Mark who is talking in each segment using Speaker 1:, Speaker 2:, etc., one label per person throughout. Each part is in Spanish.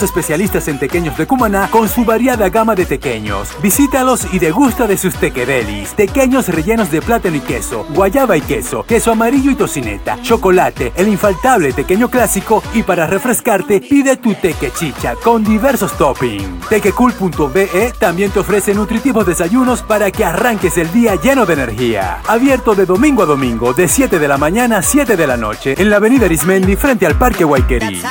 Speaker 1: especialistas en tequeños de Cumaná con su variada gama de tequeños. Visítalos y degusta de sus tequedelis. Tequeños rellenos de plátano y queso, guayaba y queso, queso amarillo y tocineta, chocolate, el infaltable tequeño clásico y para refrescarte pide tu tequechicha con diversos toppings. Tequecool.be también te ofrece nutritivos desayunos para que arranques el día lleno de energía. Abierto de domingo a domingo de 7 de la mañana a 7 de la noche en la avenida Arismendi frente al Parque Guayquerí.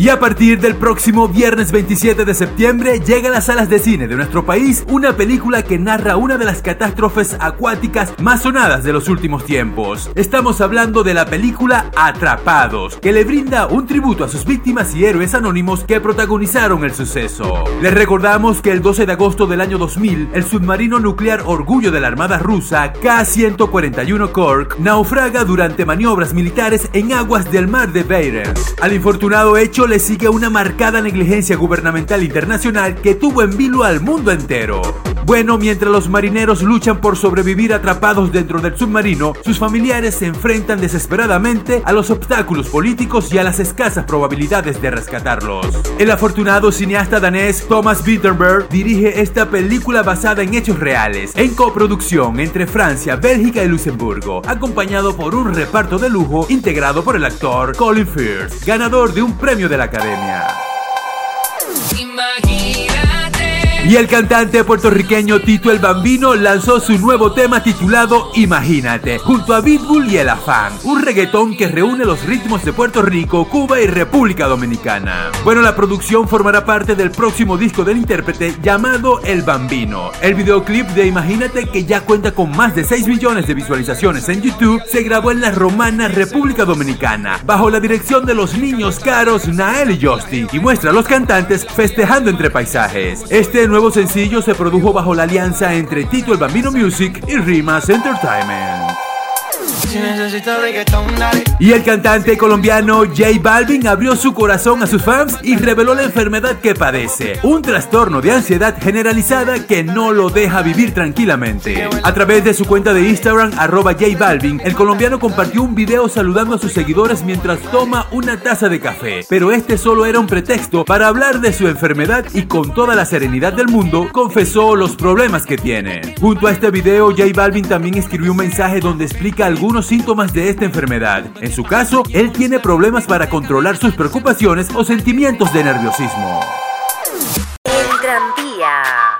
Speaker 1: Y a partir del próximo viernes 27 de septiembre llega a las salas de cine de nuestro país una película que narra una de las catástrofes acuáticas más sonadas de los últimos tiempos. Estamos hablando de la película Atrapados, que le brinda un tributo a sus víctimas y héroes anónimos que protagonizaron el suceso. Les recordamos que el 12 de agosto del año 2000, el submarino nuclear Orgullo de la Armada Rusa, K-141 Cork, naufraga durante maniobras militares en aguas del mar de Beirut. Al infortunado hecho le sigue una marcada negligencia gubernamental internacional que tuvo en vilo al mundo entero. Bueno, mientras los marineros luchan por sobrevivir atrapados dentro del submarino, sus familiares se enfrentan desesperadamente a los obstáculos políticos y a las escasas probabilidades de rescatarlos. El afortunado cineasta danés Thomas Wittenberg dirige esta película basada en hechos reales, en coproducción entre Francia, Bélgica y Luxemburgo, acompañado por un reparto de lujo integrado por el actor Colin Firth, ganador de un premio de la Academia. Y el cantante puertorriqueño Tito el Bambino lanzó su nuevo tema titulado Imagínate, junto a Pitbull y El Afán, un reggaetón que reúne los ritmos de Puerto Rico, Cuba y República Dominicana. Bueno, la producción formará parte del próximo disco del intérprete llamado El Bambino. El videoclip de Imagínate, que ya cuenta con más de 6 millones de visualizaciones en YouTube, se grabó en la romana República Dominicana, bajo la dirección de los niños caros Nael y Justin, y muestra a los cantantes festejando entre paisajes. Este nuevo sencillo se produjo bajo la alianza entre Tito el Bambino Music y Rimas Entertainment. Y el cantante colombiano J Balvin abrió su corazón a sus fans y reveló la enfermedad que padece, un trastorno de ansiedad generalizada que no lo deja vivir tranquilamente. A través de su cuenta de Instagram, arroba J Balvin, el colombiano compartió un video saludando a sus seguidores mientras toma una taza de café, pero este solo era un pretexto para hablar de su enfermedad y con toda la serenidad del mundo confesó los problemas que tiene. Junto a este video, J Balvin también escribió un mensaje donde explica algunos síntomas de esta enfermedad. En su caso, él tiene problemas para controlar sus preocupaciones o sentimientos de nerviosismo.
Speaker 2: El tranvía.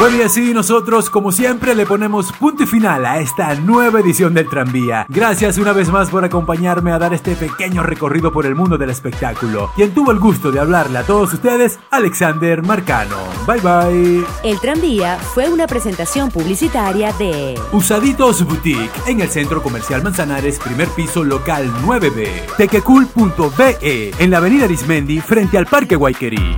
Speaker 1: Bueno y así nosotros como siempre le ponemos punto y final a esta nueva edición del tranvía. Gracias una vez más por acompañarme a dar este pequeño recorrido por el mundo del espectáculo. Quien tuvo el gusto de hablarle a todos ustedes, Alexander Marcano. Bye bye.
Speaker 2: El tranvía fue una presentación publicitaria de
Speaker 1: Usaditos Boutique en el Centro Comercial Manzanares, primer piso local 9B. Tequecool.be en la avenida Arismendi frente al Parque Guayquerí.